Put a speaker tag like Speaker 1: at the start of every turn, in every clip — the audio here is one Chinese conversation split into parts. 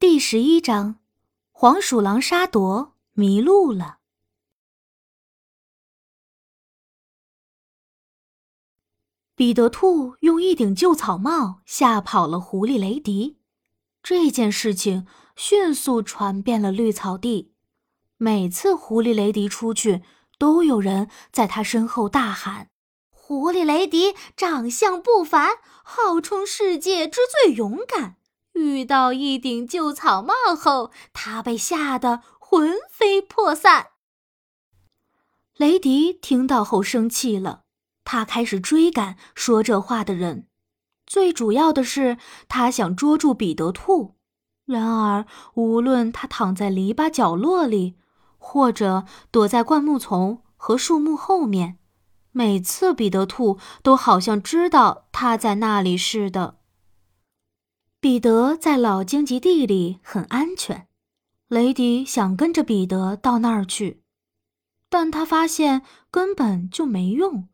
Speaker 1: 第十一章，黄鼠狼沙夺迷路了。彼得兔用一顶旧草帽吓跑了狐狸雷迪，这件事情迅速传遍了绿草地。每次狐狸雷迪出去，都有人在他身后大喊：“
Speaker 2: 狐狸雷迪长相不凡，号称世界之最勇敢。”遇到一顶旧草帽后，他被吓得魂飞魄散。
Speaker 1: 雷迪听到后生气了，他开始追赶说这话的人。最主要的是，他想捉住彼得兔。然而，无论他躺在篱笆角落里，或者躲在灌木丛和树木后面，每次彼得兔都好像知道他在那里似的。彼得在老荆棘地里很安全，雷迪想跟着彼得到那儿去，但他发现根本就没用。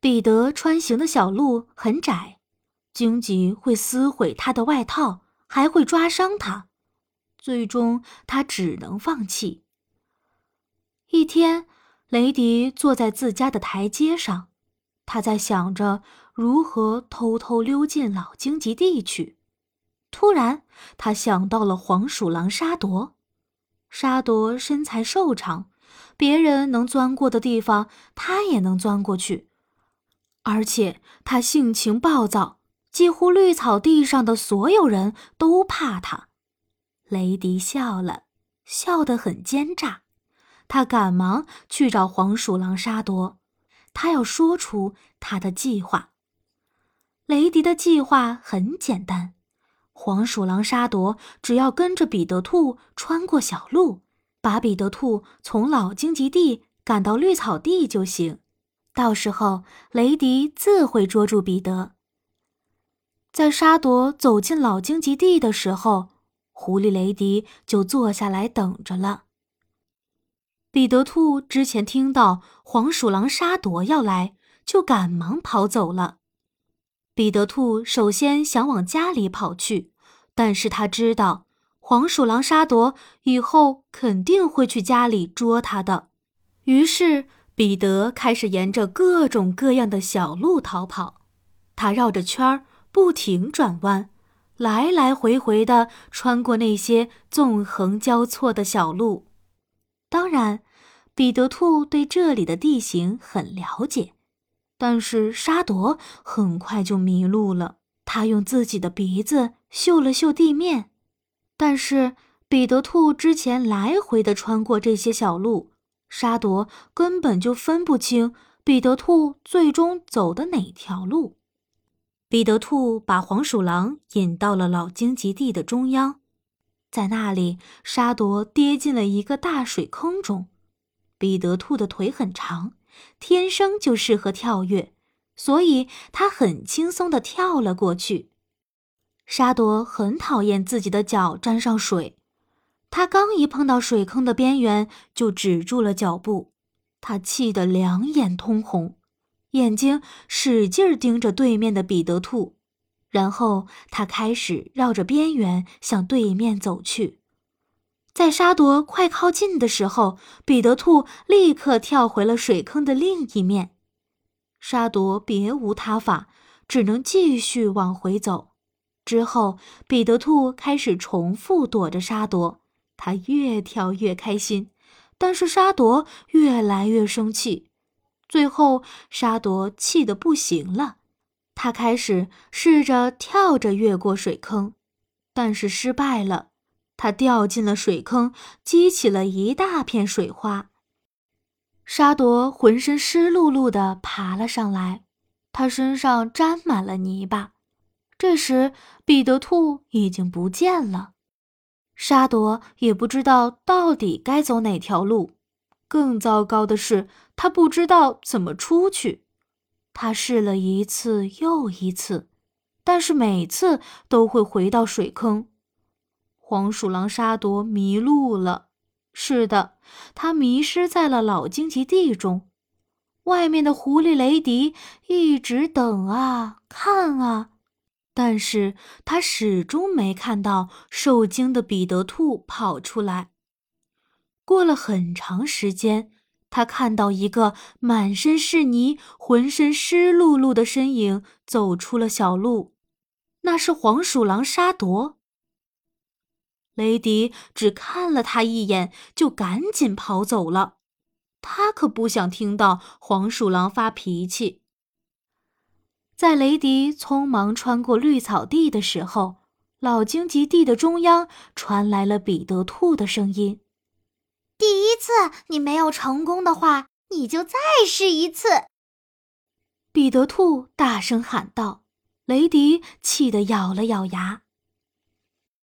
Speaker 1: 彼得穿行的小路很窄，荆棘会撕毁他的外套，还会抓伤他，最终他只能放弃。一天，雷迪坐在自家的台阶上，他在想着。如何偷偷溜进老荆棘地去？突然，他想到了黄鼠狼沙朵。沙朵身材瘦长，别人能钻过的地方，他也能钻过去。而且他性情暴躁，几乎绿草地上的所有人都怕他。雷迪笑了，笑得很奸诈。他赶忙去找黄鼠狼沙朵，他要说出他的计划。雷迪的计划很简单，黄鼠狼沙朵只要跟着彼得兔穿过小路，把彼得兔从老荆棘地赶到绿草地就行。到时候，雷迪自会捉住彼得。在沙朵走进老荆棘地的时候，狐狸雷迪就坐下来等着了。彼得兔之前听到黄鼠狼沙朵要来，就赶忙跑走了。彼得兔首先想往家里跑去，但是他知道黄鼠狼沙朵以后肯定会去家里捉他的，于是彼得开始沿着各种各样的小路逃跑。他绕着圈儿不停转弯，来来回回的穿过那些纵横交错的小路。当然，彼得兔对这里的地形很了解。但是沙朵很快就迷路了。他用自己的鼻子嗅了嗅地面，但是彼得兔之前来回的穿过这些小路，沙朵根本就分不清彼得兔最终走的哪条路。彼得兔把黄鼠狼引到了老荆棘地的中央，在那里，沙朵跌进了一个大水坑中。彼得兔的腿很长。天生就适合跳跃，所以他很轻松地跳了过去。沙朵很讨厌自己的脚沾上水，他刚一碰到水坑的边缘，就止住了脚步。他气得两眼通红，眼睛使劲盯着对面的彼得兔，然后他开始绕着边缘向对面走去。在沙朵快靠近的时候，彼得兔立刻跳回了水坑的另一面。沙朵别无他法，只能继续往回走。之后，彼得兔开始重复躲着沙朵，他越跳越开心，但是沙朵越来越生气。最后，沙朵气得不行了，他开始试着跳着越过水坑，但是失败了。他掉进了水坑，激起了一大片水花。沙朵浑身湿漉漉的爬了上来，他身上沾满了泥巴。这时，彼得兔已经不见了，沙朵也不知道到底该走哪条路。更糟糕的是，他不知道怎么出去。他试了一次又一次，但是每次都会回到水坑。黄鼠狼沙朵迷路了，是的，它迷失在了老荆棘地中。外面的狐狸雷迪一直等啊看啊，但是他始终没看到受惊的彼得兔跑出来。过了很长时间，他看到一个满身是泥、浑身湿漉漉的身影走出了小路，那是黄鼠狼沙朵。雷迪只看了他一眼，就赶紧跑走了。他可不想听到黄鼠狼发脾气。在雷迪匆忙穿过绿草地的时候，老荆棘地的中央传来了彼得兔的声音：“
Speaker 2: 第一次你没有成功的话，你就再试一次。”
Speaker 1: 彼得兔大声喊道。雷迪气得咬了咬牙。